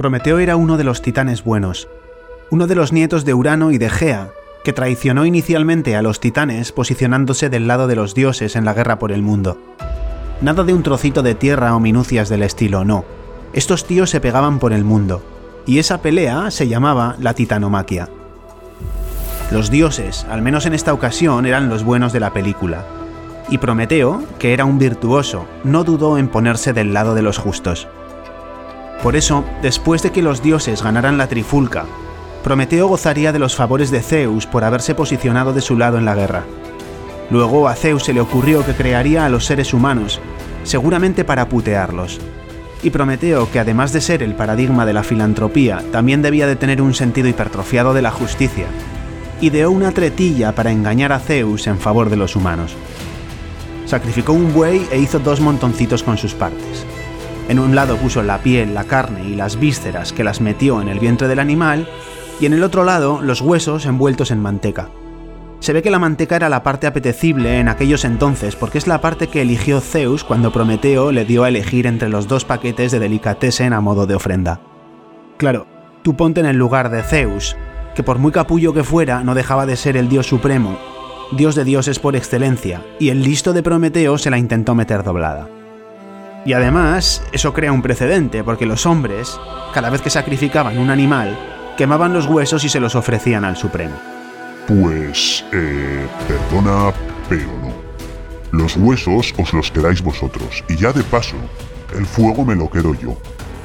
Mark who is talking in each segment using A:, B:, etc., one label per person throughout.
A: Prometeo era uno de los titanes buenos, uno de los nietos de Urano y de Gea, que traicionó inicialmente a los titanes posicionándose del lado de los dioses en la guerra por el mundo. Nada de un trocito de tierra o minucias del estilo, no. Estos tíos se pegaban por el mundo, y esa pelea se llamaba la titanomaquia. Los dioses, al menos en esta ocasión, eran los buenos de la película, y Prometeo, que era un virtuoso, no dudó en ponerse del lado de los justos. Por eso, después de que los dioses ganaran la trifulca Prometeo gozaría de los favores de Zeus por haberse posicionado de su lado en la guerra. Luego a Zeus se le ocurrió que crearía a los seres humanos, seguramente para putearlos. Y Prometeo, que además de ser el paradigma de la filantropía, también debía de tener un sentido hipertrofiado de la justicia, ideó una tretilla para engañar a Zeus en favor de los humanos. Sacrificó un buey e hizo dos montoncitos con sus partes. En un lado puso la piel, la carne y las vísceras que las metió en el vientre del animal y en el otro lado los huesos envueltos en manteca. Se ve que la manteca era la parte apetecible en aquellos entonces porque es la parte que eligió Zeus cuando Prometeo le dio a elegir entre los dos paquetes de delicatessen a modo de ofrenda. Claro, tú ponte en el lugar de Zeus, que por muy capullo que fuera no dejaba de ser el dios supremo, dios de dioses por excelencia, y el listo de Prometeo se la intentó meter doblada. Y además, eso crea un precedente, porque los hombres, cada vez que sacrificaban un animal, quemaban los huesos y se los ofrecían al Supremo.
B: Pues, eh, perdona, pero no. Los huesos os los quedáis vosotros, y ya de paso, el fuego me lo quedo yo.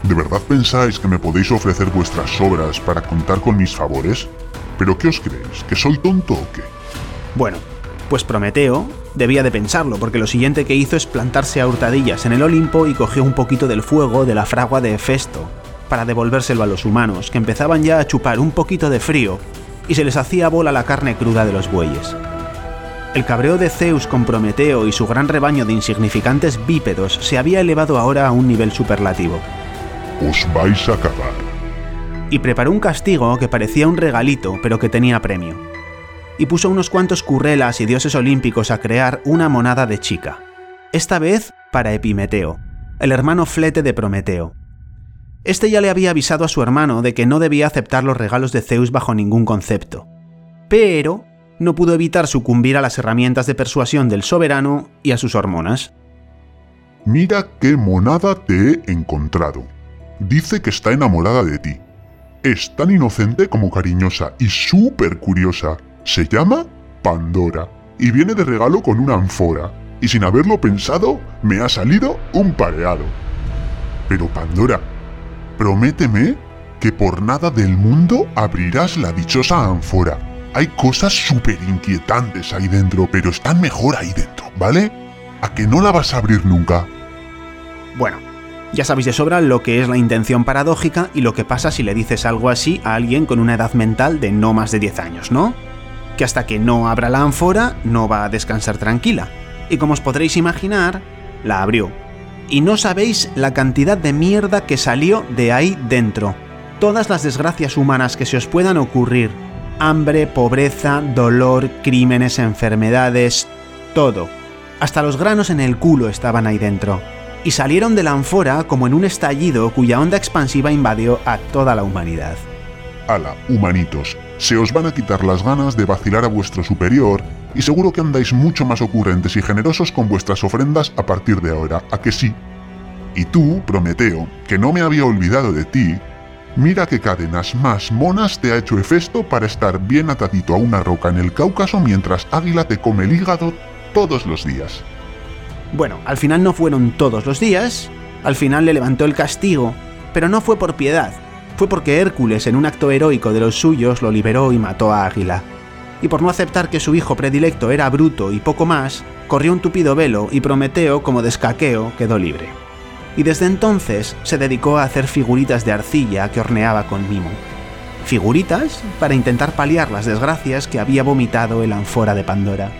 B: ¿De verdad pensáis que me podéis ofrecer vuestras obras para contar con mis favores? ¿Pero qué os creéis? ¿Que soy tonto o qué?
A: Bueno, pues Prometeo debía de pensarlo, porque lo siguiente que hizo es plantarse a hurtadillas en el Olimpo y cogió un poquito del fuego de la fragua de Hefesto, para devolvérselo a los humanos, que empezaban ya a chupar un poquito de frío y se les hacía bola la carne cruda de los bueyes. El cabreo de Zeus con Prometeo y su gran rebaño de insignificantes bípedos se había elevado ahora a un nivel superlativo.
B: Os vais a cagar.
A: Y preparó un castigo que parecía un regalito, pero que tenía premio. Y puso unos cuantos currelas y dioses olímpicos a crear una monada de chica. Esta vez para Epimeteo, el hermano flete de Prometeo, este ya le había avisado a su hermano de que no debía aceptar los regalos de Zeus bajo ningún concepto. Pero no pudo evitar sucumbir a las herramientas de persuasión del soberano y a sus hormonas.
B: Mira qué monada te he encontrado. Dice que está enamorada de ti. Es tan inocente como cariñosa y súper curiosa. Se llama Pandora y viene de regalo con una anfora. Y sin haberlo pensado, me ha salido un pareado. Pero Pandora, Prométeme que por nada del mundo abrirás la dichosa ánfora. Hay cosas súper inquietantes ahí dentro, pero están mejor ahí dentro, ¿vale? ¿A que no la vas a abrir nunca?
A: Bueno, ya sabéis de sobra lo que es la intención paradójica y lo que pasa si le dices algo así a alguien con una edad mental de no más de 10 años, ¿no? Que hasta que no abra la ánfora no va a descansar tranquila. Y como os podréis imaginar, la abrió y no sabéis la cantidad de mierda que salió de ahí dentro. Todas las desgracias humanas que se os puedan ocurrir. Hambre, pobreza, dolor, crímenes, enfermedades, todo. Hasta los granos en el culo estaban ahí dentro. Y salieron de la anfora como en un estallido cuya onda expansiva invadió a toda la humanidad.
B: Ala, humanitos, se os van a quitar las ganas de vacilar a vuestro superior y seguro que andáis mucho más ocurrentes y generosos con vuestras ofrendas a partir de ahora, ¿a que sí? Y tú, Prometeo, que no me había olvidado de ti, mira qué cadenas más monas te ha hecho Hefesto para estar bien atadito a una roca en el Cáucaso mientras Águila te come el hígado todos los días.
A: Bueno, al final no fueron todos los días, al final le levantó el castigo, pero no fue por piedad, fue porque Hércules, en un acto heroico de los suyos, lo liberó y mató a Águila y por no aceptar que su hijo predilecto era bruto y poco más, corrió un tupido velo y Prometeo, como descaqueo, quedó libre. Y desde entonces se dedicó a hacer figuritas de arcilla que horneaba con mimo. Figuritas para intentar paliar las desgracias que había vomitado el ánfora de Pandora.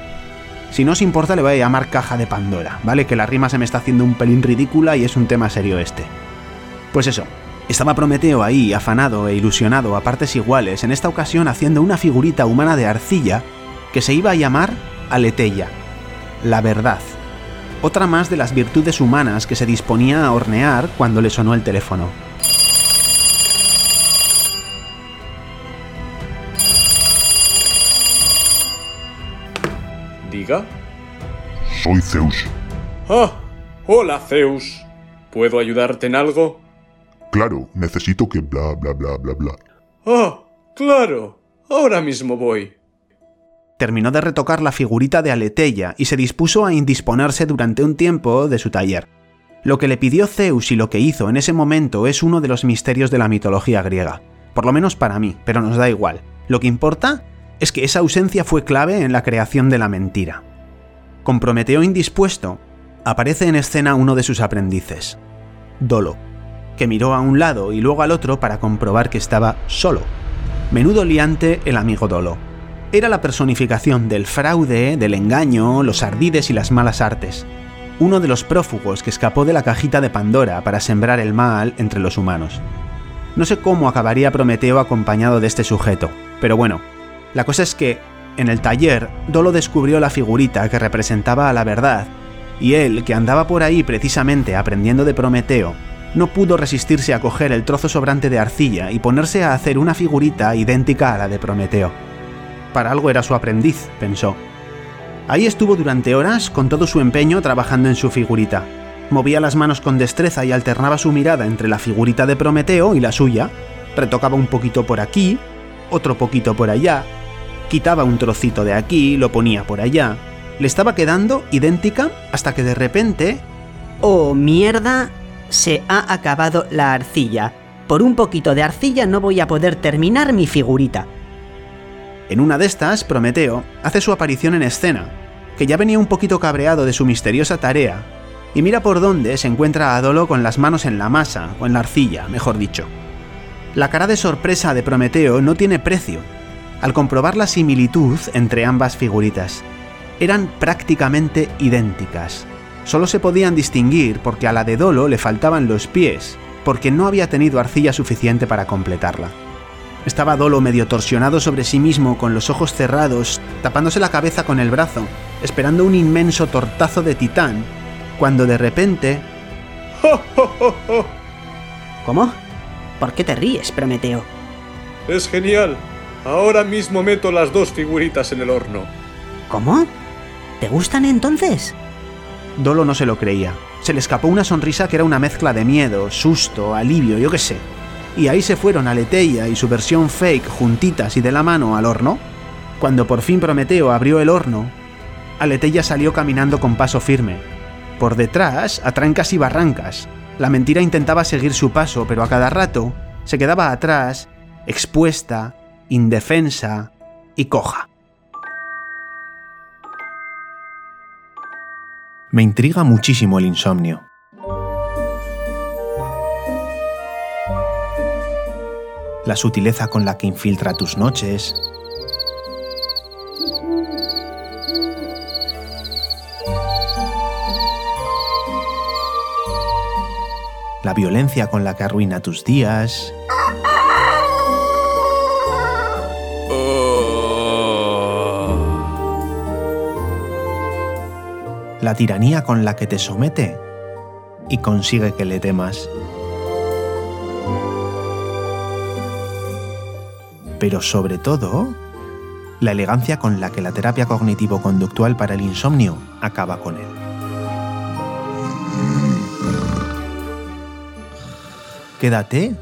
A: Si no os importa le voy a llamar caja de Pandora, ¿vale? Que la rima se me está haciendo un pelín ridícula y es un tema serio este. Pues eso, estaba Prometeo ahí, afanado e ilusionado a partes iguales, en esta ocasión haciendo una figurita humana de arcilla que se iba a llamar Aleteia, la verdad, otra más de las virtudes humanas que se disponía a hornear cuando le sonó el teléfono.
C: Diga.
B: Soy Zeus.
C: Ah, hola Zeus. ¿Puedo ayudarte en algo?
B: Claro, necesito que bla bla bla bla bla.
C: Ah, claro. Ahora mismo voy.
A: Terminó de retocar la figurita de Aleteia y se dispuso a indisponerse durante un tiempo de su taller. Lo que le pidió Zeus y lo que hizo en ese momento es uno de los misterios de la mitología griega. Por lo menos para mí, pero nos da igual. Lo que importa es que esa ausencia fue clave en la creación de la mentira. Con Prometeo indispuesto, aparece en escena uno de sus aprendices, Dolo, que miró a un lado y luego al otro para comprobar que estaba solo. Menudo liante el amigo Dolo. Era la personificación del fraude, del engaño, los ardides y las malas artes. Uno de los prófugos que escapó de la cajita de Pandora para sembrar el mal entre los humanos. No sé cómo acabaría Prometeo acompañado de este sujeto, pero bueno, la cosa es que, en el taller, Dolo descubrió la figurita que representaba a la verdad, y él, que andaba por ahí precisamente aprendiendo de Prometeo, no pudo resistirse a coger el trozo sobrante de arcilla y ponerse a hacer una figurita idéntica a la de Prometeo. Para algo era su aprendiz, pensó. Ahí estuvo durante horas con todo su empeño trabajando en su figurita. Movía las manos con destreza y alternaba su mirada entre la figurita de Prometeo y la suya. Retocaba un poquito por aquí, otro poquito por allá, quitaba un trocito de aquí, lo ponía por allá. Le estaba quedando idéntica hasta que de repente...
D: ¡Oh, mierda! Se ha acabado la arcilla. Por un poquito de arcilla no voy a poder terminar mi figurita.
A: En una de estas, Prometeo hace su aparición en escena, que ya venía un poquito cabreado de su misteriosa tarea, y mira por dónde se encuentra Adolo con las manos en la masa, o en la arcilla, mejor dicho. La cara de sorpresa de Prometeo no tiene precio, al comprobar la similitud entre ambas figuritas. Eran prácticamente idénticas. Solo se podían distinguir porque a la de Dolo le faltaban los pies, porque no había tenido arcilla suficiente para completarla. Estaba Dolo medio torsionado sobre sí mismo, con los ojos cerrados, tapándose la cabeza con el brazo, esperando un inmenso tortazo de titán, cuando de repente...
D: ¿Cómo? ¿Por qué te ríes, Prometeo?
C: Es genial. Ahora mismo meto las dos figuritas en el horno.
D: ¿Cómo? ¿Te gustan entonces?
A: Dolo no se lo creía. Se le escapó una sonrisa que era una mezcla de miedo, susto, alivio, yo qué sé. Y ahí se fueron Aleteia y su versión fake juntitas y de la mano al horno. Cuando por fin Prometeo abrió el horno, Aleteia salió caminando con paso firme. Por detrás, a trancas y barrancas. La mentira intentaba seguir su paso, pero a cada rato se quedaba atrás, expuesta, indefensa y coja. Me intriga muchísimo el insomnio. La sutileza con la que infiltra tus noches. La violencia con la que arruina tus días. La tiranía con la que te somete y consigue que le temas. Pero sobre todo, la elegancia con la que la terapia cognitivo-conductual para el insomnio acaba con él. Quédate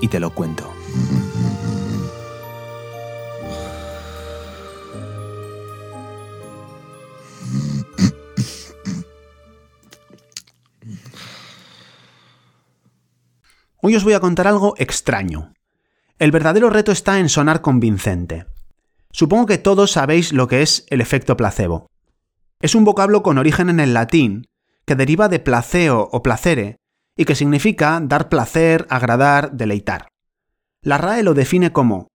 A: y te lo cuento. Hoy os voy a contar algo extraño. El verdadero reto está en sonar convincente. Supongo que todos sabéis lo que es el efecto placebo. Es un vocablo con origen en el latín, que deriva de placeo o placere, y que significa dar placer, agradar, deleitar. La RAE lo define como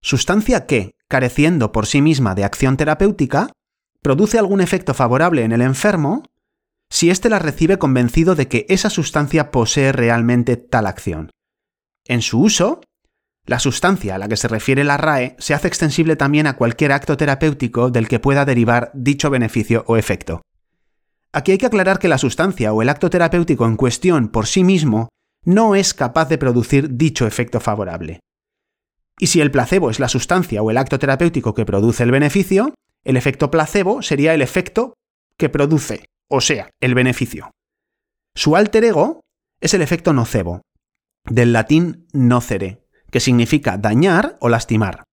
A: sustancia que, careciendo por sí misma de acción terapéutica, produce algún efecto favorable en el enfermo si éste la recibe convencido de que esa sustancia posee realmente tal acción. En su uso, la sustancia a la que se refiere la RAE se hace extensible también a cualquier acto terapéutico del que pueda derivar dicho beneficio o efecto. Aquí hay que aclarar que la sustancia o el acto terapéutico en cuestión por sí mismo no es capaz de producir dicho efecto favorable. Y si el placebo es la sustancia o el acto terapéutico que produce el beneficio, El efecto placebo sería el efecto que produce, o sea, el beneficio. Su alter ego es el efecto nocebo, del latín nocere, que significa dañar o lastimar.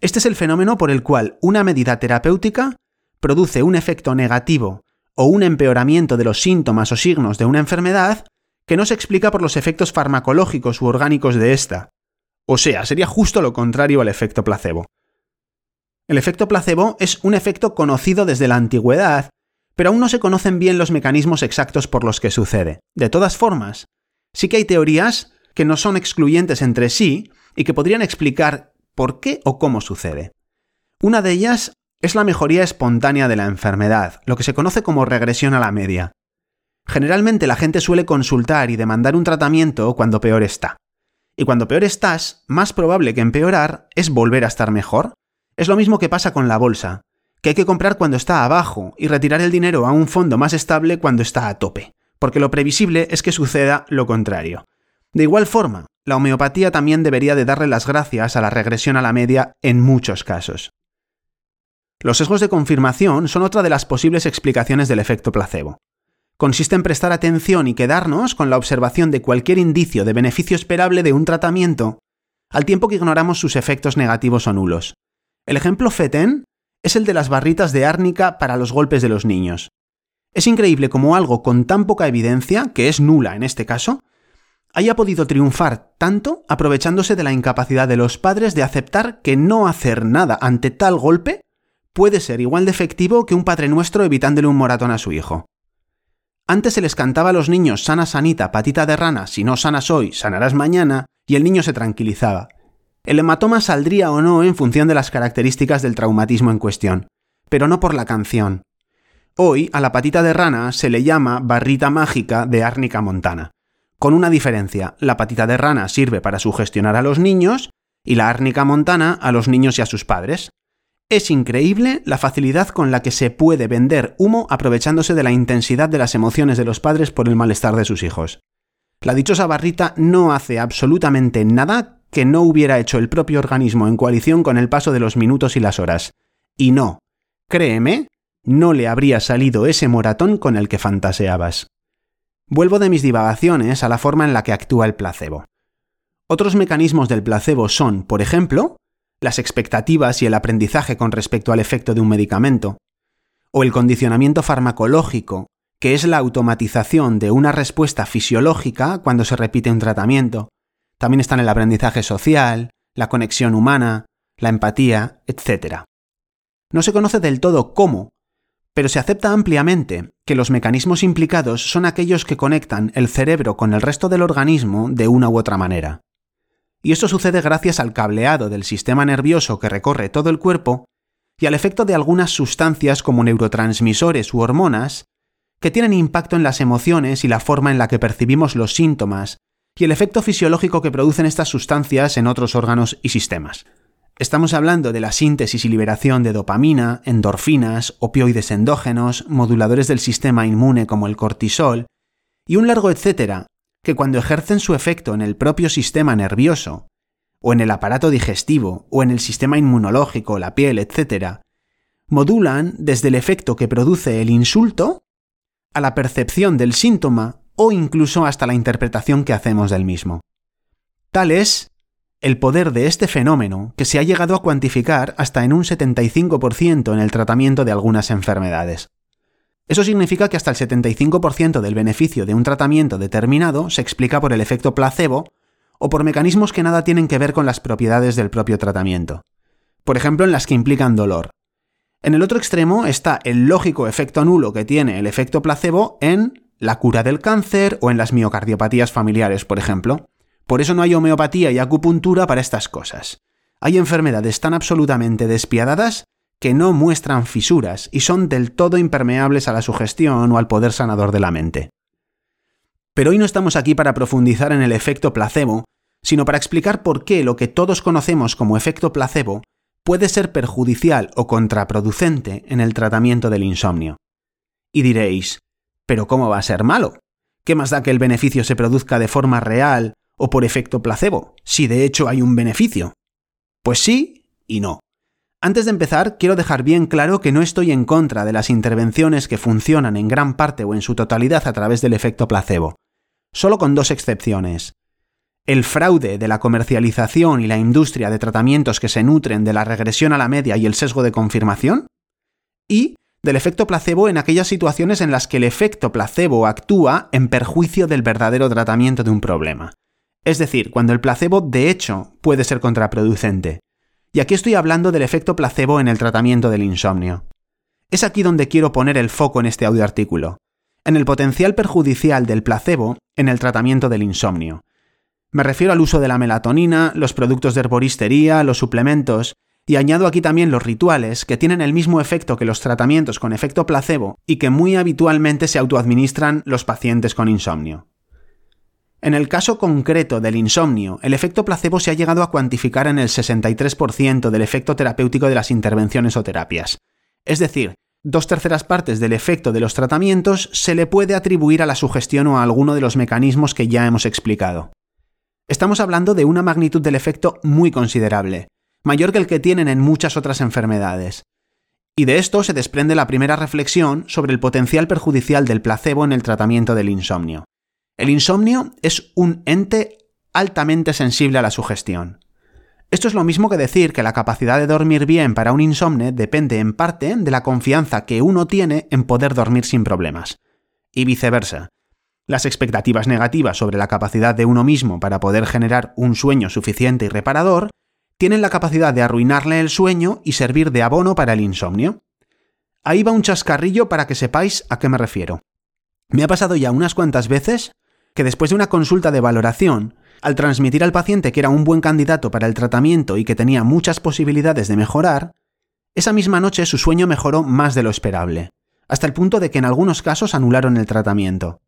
A: Este es el fenómeno por el cual una medida terapéutica produce un efecto negativo o un empeoramiento de los síntomas o signos de una enfermedad que no se explica por los efectos farmacológicos u orgánicos de esta. O sea, sería justo lo contrario al efecto placebo. El efecto placebo es un efecto conocido desde la antigüedad, pero aún no se conocen bien los mecanismos exactos por los que sucede. De todas formas, sí que hay teorías que no son excluyentes entre sí y que podrían explicar por qué o cómo sucede. Una de ellas es la mejoría espontánea de la enfermedad, lo que se conoce como regresión a la media. Generalmente la gente suele consultar y demandar un tratamiento cuando peor está. Y cuando peor estás, más probable que empeorar es volver a estar mejor. Es lo mismo que pasa con la bolsa, que hay que comprar cuando está abajo y retirar el dinero a un fondo más estable cuando está a tope, porque lo previsible es que suceda lo contrario. De igual forma, la homeopatía también debería de darle las gracias a la regresión a la media en muchos casos. Los sesgos de confirmación son otra de las posibles explicaciones del efecto placebo consiste en prestar atención y quedarnos con la observación de cualquier indicio de beneficio esperable de un tratamiento, al tiempo que ignoramos sus efectos negativos o nulos. El ejemplo FETEN es el de las barritas de árnica para los golpes de los niños. Es increíble cómo algo con tan poca evidencia, que es nula en este caso, haya podido triunfar tanto aprovechándose de la incapacidad de los padres de aceptar que no hacer nada ante tal golpe puede ser igual de efectivo que un Padre Nuestro evitándole un moratón a su hijo. Antes se les cantaba a los niños sana sanita, patita de rana, si no sanas hoy, sanarás mañana, y el niño se tranquilizaba. El hematoma saldría o no en función de las características del traumatismo en cuestión, pero no por la canción. Hoy a la patita de rana se le llama barrita mágica de árnica montana. Con una diferencia, la patita de rana sirve para sugestionar a los niños y la árnica montana a los niños y a sus padres. Es increíble la facilidad con la que se puede vender humo aprovechándose de la intensidad de las emociones de los padres por el malestar de sus hijos. La dichosa barrita no hace absolutamente nada que no hubiera hecho el propio organismo en coalición con el paso de los minutos y las horas. Y no, créeme, no le habría salido ese moratón con el que fantaseabas. Vuelvo de mis divagaciones a la forma en la que actúa el placebo. Otros mecanismos del placebo son, por ejemplo, las expectativas y el aprendizaje con respecto al efecto de un medicamento, o el condicionamiento farmacológico, que es la automatización de una respuesta fisiológica cuando se repite un tratamiento. También están el aprendizaje social, la conexión humana, la empatía, etc. No se conoce del todo cómo, pero se acepta ampliamente que los mecanismos implicados son aquellos que conectan el cerebro con el resto del organismo de una u otra manera y esto sucede gracias al cableado del sistema nervioso que recorre todo el cuerpo y al efecto de algunas sustancias como neurotransmisores u hormonas que tienen impacto en las emociones y la forma en la que percibimos los síntomas y el efecto fisiológico que producen estas sustancias en otros órganos y sistemas. Estamos hablando de la síntesis y liberación de dopamina, endorfinas, opioides endógenos, moduladores del sistema inmune como el cortisol, y un largo etcétera que cuando ejercen su efecto en el propio sistema nervioso, o en el aparato digestivo, o en el sistema inmunológico, la piel, etc., modulan desde el efecto que produce el insulto a la percepción del síntoma o incluso hasta la interpretación que hacemos del mismo. Tal es el poder de este fenómeno que se ha llegado a cuantificar hasta en un 75% en el tratamiento de algunas enfermedades. Eso significa que hasta el 75% del beneficio de un tratamiento determinado se explica por el efecto placebo o por mecanismos que nada tienen que ver con las propiedades del propio tratamiento. Por ejemplo, en las que implican dolor. En el otro extremo está el lógico efecto nulo que tiene el efecto placebo en la cura del cáncer o en las miocardiopatías familiares, por ejemplo. Por eso no hay homeopatía y acupuntura para estas cosas. Hay enfermedades tan absolutamente despiadadas que no muestran fisuras y son del todo impermeables a la sugestión o al poder sanador de la mente. Pero hoy no estamos aquí para profundizar en el efecto placebo, sino para explicar por qué lo que todos conocemos como efecto placebo puede ser perjudicial o contraproducente en el tratamiento del insomnio. Y diréis, ¿pero cómo va a ser malo? ¿Qué más da que el beneficio se produzca de forma real o por efecto placebo, si de hecho hay un beneficio? Pues sí y no. Antes de empezar, quiero dejar bien claro que no estoy en contra de las intervenciones que funcionan en gran parte o en su totalidad a través del efecto placebo, solo con dos excepciones. El fraude de la comercialización y la industria de tratamientos que se nutren de la regresión a la media y el sesgo de confirmación, y del efecto placebo en aquellas situaciones en las que el efecto placebo actúa en perjuicio del verdadero tratamiento de un problema. Es decir, cuando el placebo de hecho puede ser contraproducente. Y aquí estoy hablando del efecto placebo en el tratamiento del insomnio. Es aquí donde quiero poner el foco en este audioartículo, en el potencial perjudicial del placebo en el tratamiento del insomnio. Me refiero al uso de la melatonina, los productos de herboristería, los suplementos, y añado aquí también los rituales, que tienen el mismo efecto que los tratamientos con efecto placebo y que muy habitualmente se autoadministran los pacientes con insomnio. En el caso concreto del insomnio, el efecto placebo se ha llegado a cuantificar en el 63% del efecto terapéutico de las intervenciones o terapias. Es decir, dos terceras partes del efecto de los tratamientos se le puede atribuir a la sugestión o a alguno de los mecanismos que ya hemos explicado. Estamos hablando de una magnitud del efecto muy considerable, mayor que el que tienen en muchas otras enfermedades. Y de esto se desprende la primera reflexión sobre el potencial perjudicial del placebo en el tratamiento del insomnio. El insomnio es un ente altamente sensible a la sugestión. Esto es lo mismo que decir que la capacidad de dormir bien para un insomne depende en parte de la confianza que uno tiene en poder dormir sin problemas. Y viceversa. Las expectativas negativas sobre la capacidad de uno mismo para poder generar un sueño suficiente y reparador tienen la capacidad de arruinarle el sueño y servir de abono para el insomnio. Ahí va un chascarrillo para que sepáis a qué me refiero. Me ha pasado ya unas cuantas veces que después de una consulta de valoración, al transmitir al paciente que era un buen candidato para el tratamiento y que tenía muchas posibilidades de mejorar, esa misma noche su sueño mejoró más de lo esperable, hasta el punto de que en algunos casos anularon el tratamiento.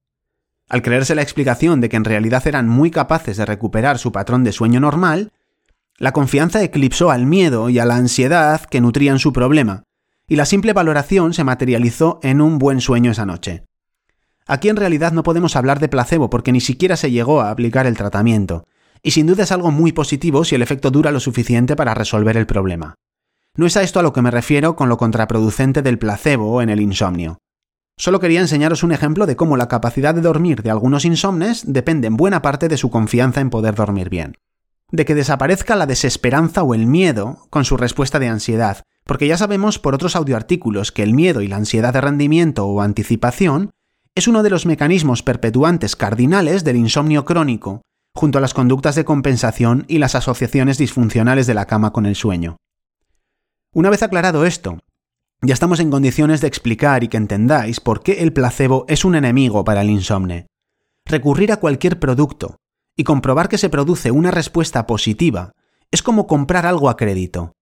A: Al creerse la explicación de que en realidad eran muy capaces de recuperar su patrón de sueño normal, la confianza eclipsó al miedo y a la ansiedad que nutrían su problema, y la simple valoración se materializó en un buen sueño esa noche. Aquí en realidad no podemos hablar de placebo porque ni siquiera se llegó a aplicar el tratamiento, y sin duda es algo muy positivo si el efecto dura lo suficiente para resolver el problema. No es a esto a lo que me refiero con lo contraproducente del placebo en el insomnio. Solo quería enseñaros un ejemplo de cómo la capacidad de dormir de algunos insomnes depende en buena parte de su confianza en poder dormir bien. De que desaparezca la desesperanza o el miedo con su respuesta de ansiedad, porque ya sabemos por otros audioartículos que el miedo y la ansiedad de rendimiento o anticipación es uno de los mecanismos perpetuantes cardinales del insomnio crónico, junto a las conductas de compensación y las asociaciones disfuncionales de la cama con el sueño. Una vez aclarado esto, ya estamos en condiciones de explicar y que entendáis por qué el placebo es un enemigo para el insomne. Recurrir a cualquier producto y comprobar que se produce una respuesta positiva es como comprar algo a crédito.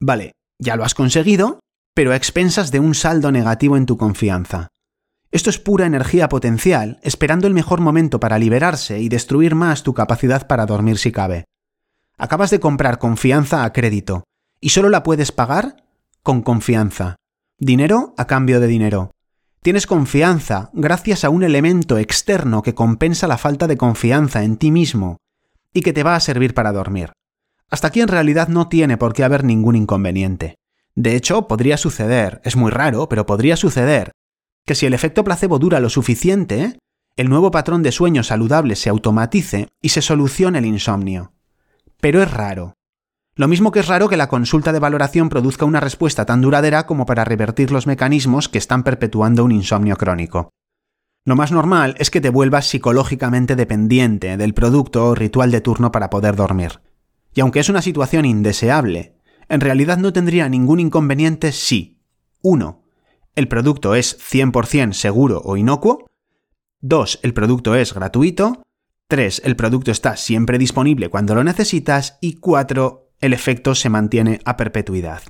A: Vale, ya lo has conseguido, pero a expensas de un saldo negativo en tu confianza. Esto es pura energía potencial, esperando el mejor momento para liberarse y destruir más tu capacidad para dormir si cabe. Acabas de comprar confianza a crédito, y solo la puedes pagar con confianza. Dinero a cambio de dinero. Tienes confianza gracias a un elemento externo que compensa la falta de confianza en ti mismo y que te va a servir para dormir. Hasta aquí en realidad no tiene por qué haber ningún inconveniente. De hecho, podría suceder, es muy raro, pero podría suceder, que si el efecto placebo dura lo suficiente, el nuevo patrón de sueño saludable se automatice y se solucione el insomnio. Pero es raro. Lo mismo que es raro que la consulta de valoración produzca una respuesta tan duradera como para revertir los mecanismos que están perpetuando un insomnio crónico. Lo más normal es que te vuelvas psicológicamente dependiente del producto o ritual de turno para poder dormir. Y aunque es una situación indeseable, en realidad no tendría ningún inconveniente si 1 el producto es 100% seguro o inocuo. 2. El producto es gratuito. 3. El producto está siempre disponible cuando lo necesitas. Y 4. El efecto se mantiene a perpetuidad.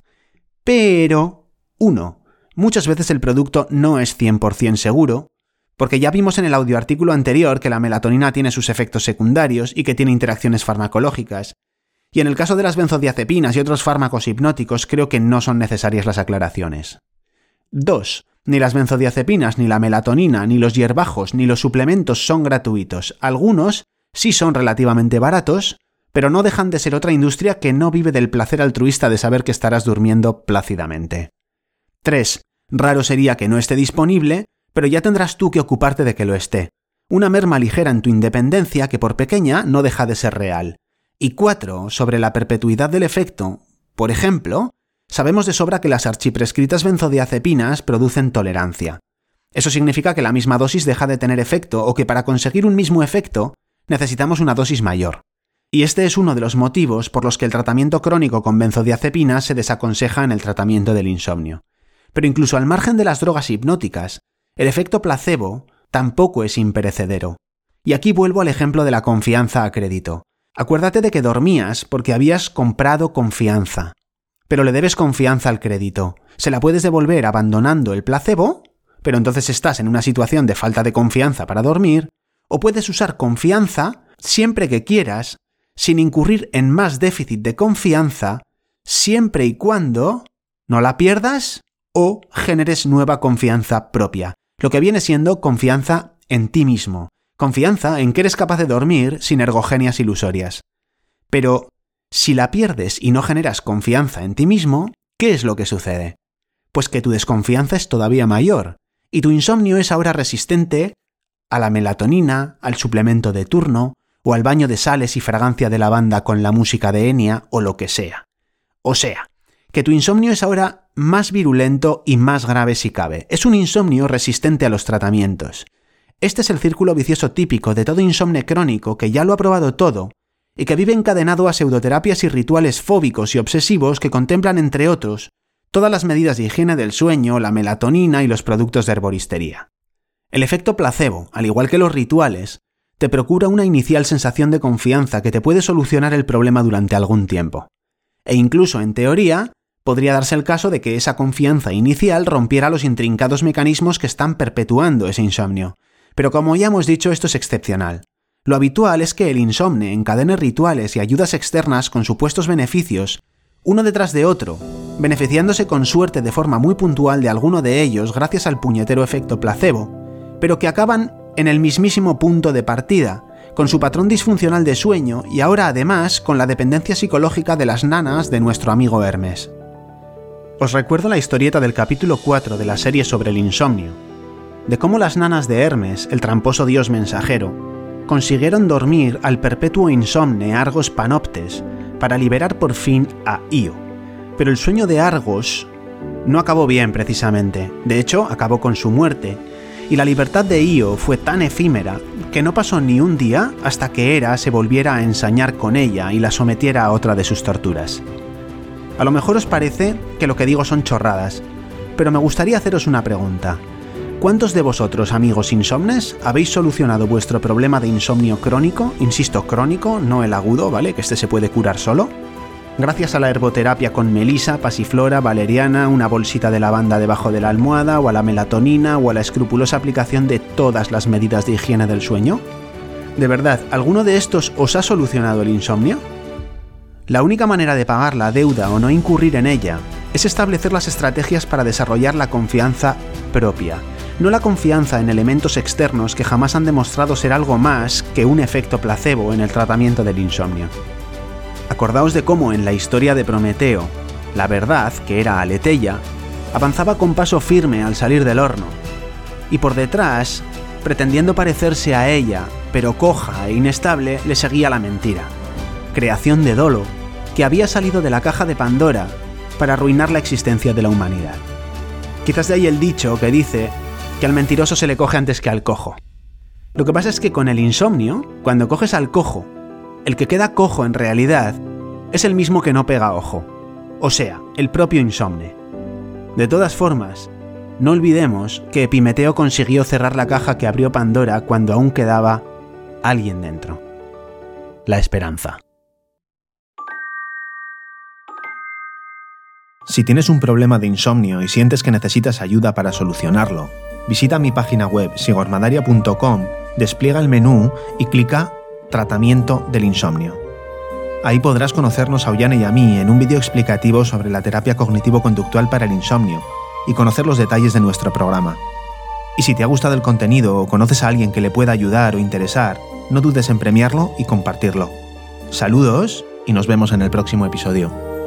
A: Pero 1. Muchas veces el producto no es 100% seguro, porque ya vimos en el audioartículo anterior que la melatonina tiene sus efectos secundarios y que tiene interacciones farmacológicas. Y en el caso de las benzodiazepinas y otros fármacos hipnóticos creo que no son necesarias las aclaraciones. 2. Ni las benzodiazepinas, ni la melatonina, ni los hierbajos, ni los suplementos son gratuitos. Algunos sí son relativamente baratos, pero no dejan de ser otra industria que no vive del placer altruista de saber que estarás durmiendo plácidamente. 3. Raro sería que no esté disponible, pero ya tendrás tú que ocuparte de que lo esté. Una merma ligera en tu independencia que por pequeña no deja de ser real. Y 4. Sobre la perpetuidad del efecto. Por ejemplo, sabemos de sobra que las archiprescritas benzodiazepinas producen tolerancia. Eso significa que la misma dosis deja de tener efecto o que para conseguir un mismo efecto necesitamos una dosis mayor. Y este es uno de los motivos por los que el tratamiento crónico con benzodiazepina se desaconseja en el tratamiento del insomnio. Pero incluso al margen de las drogas hipnóticas, el efecto placebo tampoco es imperecedero. Y aquí vuelvo al ejemplo de la confianza a crédito. Acuérdate de que dormías porque habías comprado confianza. Pero le debes confianza al crédito. Se la puedes devolver abandonando el placebo, pero entonces estás en una situación de falta de confianza para dormir, o puedes usar confianza siempre que quieras sin incurrir en más déficit de confianza, siempre y cuando no la pierdas o generes nueva confianza propia, lo que viene siendo confianza en ti mismo, confianza en que eres capaz de dormir sin ergogenias ilusorias. Pero si la pierdes y no generas confianza en ti mismo, ¿qué es lo que sucede? Pues que tu desconfianza es todavía mayor, y tu insomnio es ahora resistente a la melatonina, al suplemento de turno, o al baño de sales y fragancia de lavanda con la música de Enya o lo que sea. O sea, que tu insomnio es ahora más virulento y más grave si cabe. Es un insomnio resistente a los tratamientos. Este es el círculo vicioso típico de todo insomnio crónico que ya lo ha probado todo y que vive encadenado a pseudoterapias y rituales fóbicos y obsesivos que contemplan, entre otros, todas las medidas de higiene del sueño, la melatonina y los productos de herboristería. El efecto placebo, al igual que los rituales, te procura una inicial sensación de confianza que te puede solucionar el problema durante algún tiempo. E incluso, en teoría, podría darse el caso de que esa confianza inicial rompiera los intrincados mecanismos que están perpetuando ese insomnio. Pero como ya hemos dicho, esto es excepcional. Lo habitual es que el insomne encadene rituales y ayudas externas con supuestos beneficios, uno detrás de otro, beneficiándose con suerte de forma muy puntual de alguno de ellos gracias al puñetero efecto placebo, pero que acaban en el mismísimo punto de partida, con su patrón disfuncional de sueño y ahora además con la dependencia psicológica de las nanas de nuestro amigo Hermes. Os recuerdo la historieta del capítulo 4 de la serie sobre el insomnio, de cómo las nanas de Hermes, el tramposo dios mensajero, consiguieron dormir al perpetuo insomne Argos Panoptes para liberar por fin a Io. Pero el sueño de Argos no acabó bien precisamente, de hecho acabó con su muerte, y la libertad de Io fue tan efímera que no pasó ni un día hasta que Hera se volviera a ensañar con ella y la sometiera a otra de sus torturas. A lo mejor os parece que lo que digo son chorradas, pero me gustaría haceros una pregunta. ¿Cuántos de vosotros, amigos insomnes, habéis solucionado vuestro problema de insomnio crónico? Insisto, crónico, no el agudo, ¿vale? Que este se puede curar solo gracias a la herboterapia con melisa, pasiflora, valeriana, una bolsita de lavanda debajo de la almohada, o a la melatonina, o a la escrupulosa aplicación de todas las medidas de higiene del sueño? ¿De verdad, alguno de estos os ha solucionado el insomnio? La única manera de pagar la deuda o no incurrir en ella es establecer las estrategias para desarrollar la confianza propia, no la confianza en elementos externos que jamás han demostrado ser algo más que un efecto placebo en el tratamiento del insomnio. Acordaos de cómo en la historia de Prometeo, la verdad, que era Aleteia, avanzaba con paso firme al salir del horno, y por detrás, pretendiendo parecerse a ella, pero coja e inestable, le seguía la mentira, creación de Dolo, que había salido de la caja de Pandora para arruinar la existencia de la humanidad. Quizás de ahí el dicho que dice que al mentiroso se le coge antes que al cojo. Lo que pasa es que con el insomnio, cuando coges al cojo el que queda cojo en realidad es el mismo que no pega ojo, o sea, el propio insomne. De todas formas, no olvidemos que Epimeteo consiguió cerrar la caja que abrió Pandora cuando aún quedaba alguien dentro. La esperanza. Si tienes un problema de insomnio y sientes que necesitas ayuda para solucionarlo, visita mi página web sigormadaria.com, despliega el menú y clica Tratamiento del insomnio. Ahí podrás conocernos a Ollane y a mí en un vídeo explicativo sobre la terapia cognitivo-conductual para el insomnio y conocer los detalles de nuestro programa. Y si te ha gustado el contenido o conoces a alguien que le pueda ayudar o interesar, no dudes en premiarlo y compartirlo. Saludos y nos vemos en el próximo episodio.